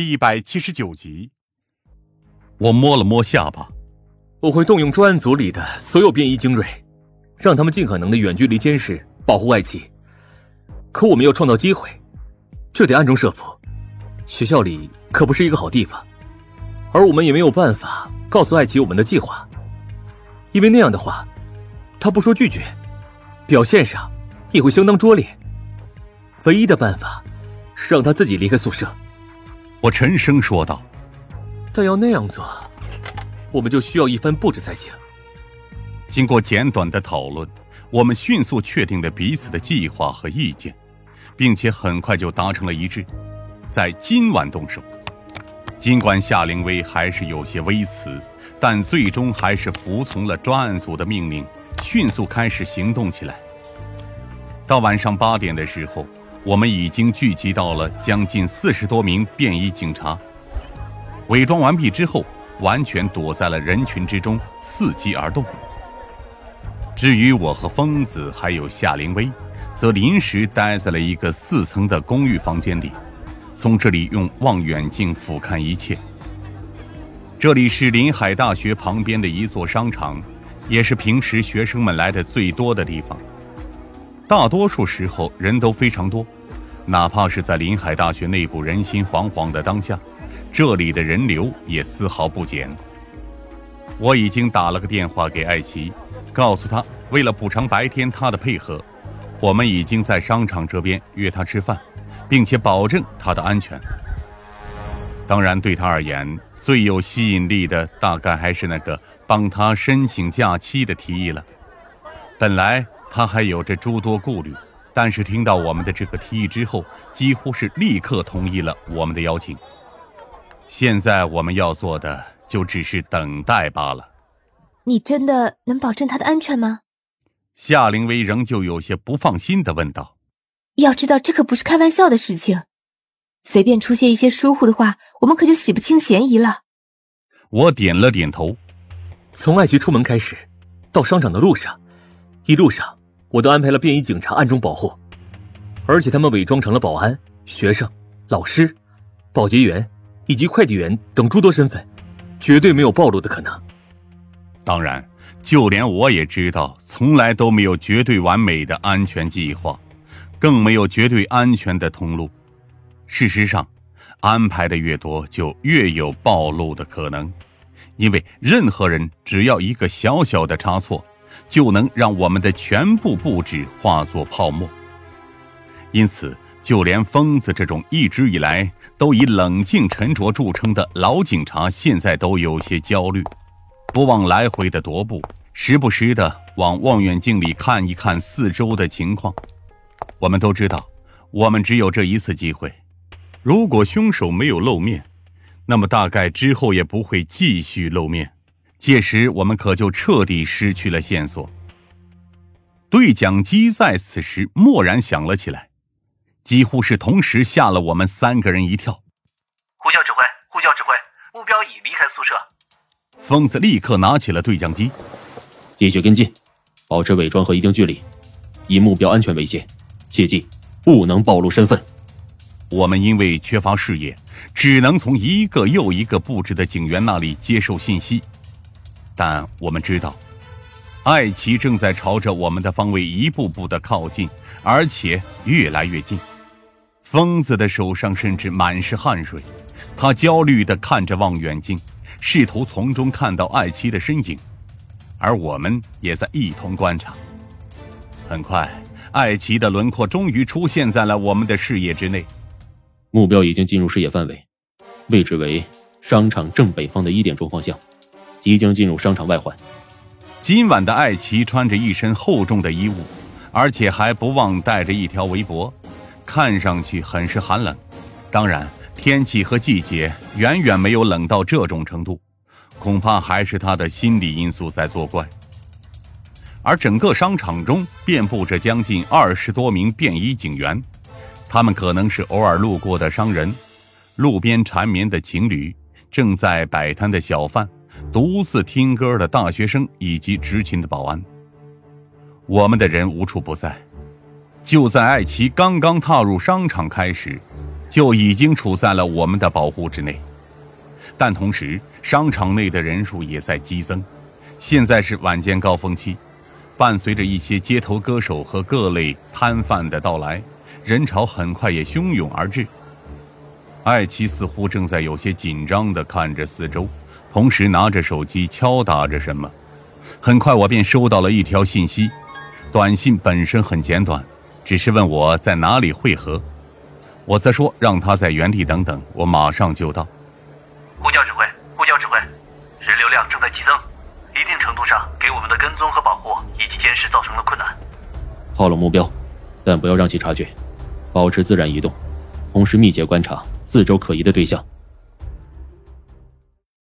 第一百七十九集。我摸了摸下巴，我会动用专案组里的所有便衣精锐，让他们尽可能的远距离监视、保护爱奇。可我们要创造机会，这得暗中设伏。学校里可不是一个好地方，而我们也没有办法告诉爱奇我们的计划，因为那样的话，他不说拒绝，表现上也会相当拙劣。唯一的办法是让他自己离开宿舍。我沉声说道。但要那样做，我们就需要一番布置才行。经过简短的讨论，我们迅速确定了彼此的计划和意见，并且很快就达成了一致，在今晚动手。尽管夏灵薇还是有些微词，但最终还是服从了专案组的命令，迅速开始行动起来。到晚上八点的时候。我们已经聚集到了将近四十多名便衣警察，伪装完毕之后，完全躲在了人群之中，伺机而动。至于我和疯子还有夏灵薇，则临时待在了一个四层的公寓房间里，从这里用望远镜俯瞰一切。这里是临海大学旁边的一座商场，也是平时学生们来的最多的地方。大多数时候人都非常多，哪怕是在临海大学内部人心惶惶的当下，这里的人流也丝毫不减。我已经打了个电话给艾奇，告诉他，为了补偿白天他的配合，我们已经在商场这边约他吃饭，并且保证他的安全。当然，对他而言，最有吸引力的大概还是那个帮他申请假期的提议了。本来。他还有着诸多顾虑，但是听到我们的这个提议之后，几乎是立刻同意了我们的邀请。现在我们要做的就只是等待罢了。你真的能保证他的安全吗？夏灵薇仍旧有些不放心的问道。要知道，这可不是开玩笑的事情，随便出现一些疏忽的话，我们可就洗不清嫌疑了。我点了点头。从爱菊出门开始，到商场的路上，一路上。我都安排了便衣警察暗中保护，而且他们伪装成了保安、学生、老师、保洁员以及快递员等诸多身份，绝对没有暴露的可能。当然，就连我也知道，从来都没有绝对完美的安全计划，更没有绝对安全的通路。事实上，安排的越多，就越有暴露的可能，因为任何人只要一个小小的差错。就能让我们的全部布置化作泡沫。因此，就连疯子这种一直以来都以冷静沉着著称的老警察，现在都有些焦虑，不忘来回的踱步，时不时的往望远镜里看一看四周的情况。我们都知道，我们只有这一次机会。如果凶手没有露面，那么大概之后也不会继续露面。届时，我们可就彻底失去了线索。对讲机在此时蓦然响了起来，几乎是同时吓了我们三个人一跳。呼叫指挥，呼叫指挥，目标已离开宿舍。疯子立刻拿起了对讲机，继续跟进，保持伪装和一定距离，以目标安全为先，切记不能暴露身份。我们因为缺乏视野，只能从一个又一个布置的警员那里接受信息。但我们知道，艾奇正在朝着我们的方位一步步的靠近，而且越来越近。疯子的手上甚至满是汗水，他焦虑地看着望远镜，试图从中看到艾奇的身影，而我们也在一同观察。很快，艾奇的轮廓终于出现在了我们的视野之内，目标已经进入视野范围，位置为商场正北方的一点钟方向。即将进入商场外环。今晚的艾奇穿着一身厚重的衣物，而且还不忘带着一条围脖，看上去很是寒冷。当然，天气和季节远远没有冷到这种程度，恐怕还是他的心理因素在作怪。而整个商场中遍布着将近二十多名便衣警员，他们可能是偶尔路过的商人、路边缠绵的情侣、正在摆摊的小贩。独自听歌的大学生以及执勤的保安，我们的人无处不在。就在艾奇刚刚踏入商场开始，就已经处在了我们的保护之内。但同时，商场内的人数也在激增。现在是晚间高峰期，伴随着一些街头歌手和各类摊贩的到来，人潮很快也汹涌而至。艾奇似乎正在有些紧张地看着四周，同时拿着手机敲打着什么。很快，我便收到了一条信息。短信本身很简短，只是问我在哪里汇合。我则说让他在原地等等，我马上就到。呼叫指挥，呼叫指挥，人流量正在激增，一定程度上给我们的跟踪和保护以及监视造成了困难。炮了目标，但不要让其察觉，保持自然移动，同时密切观察四周可疑的对象。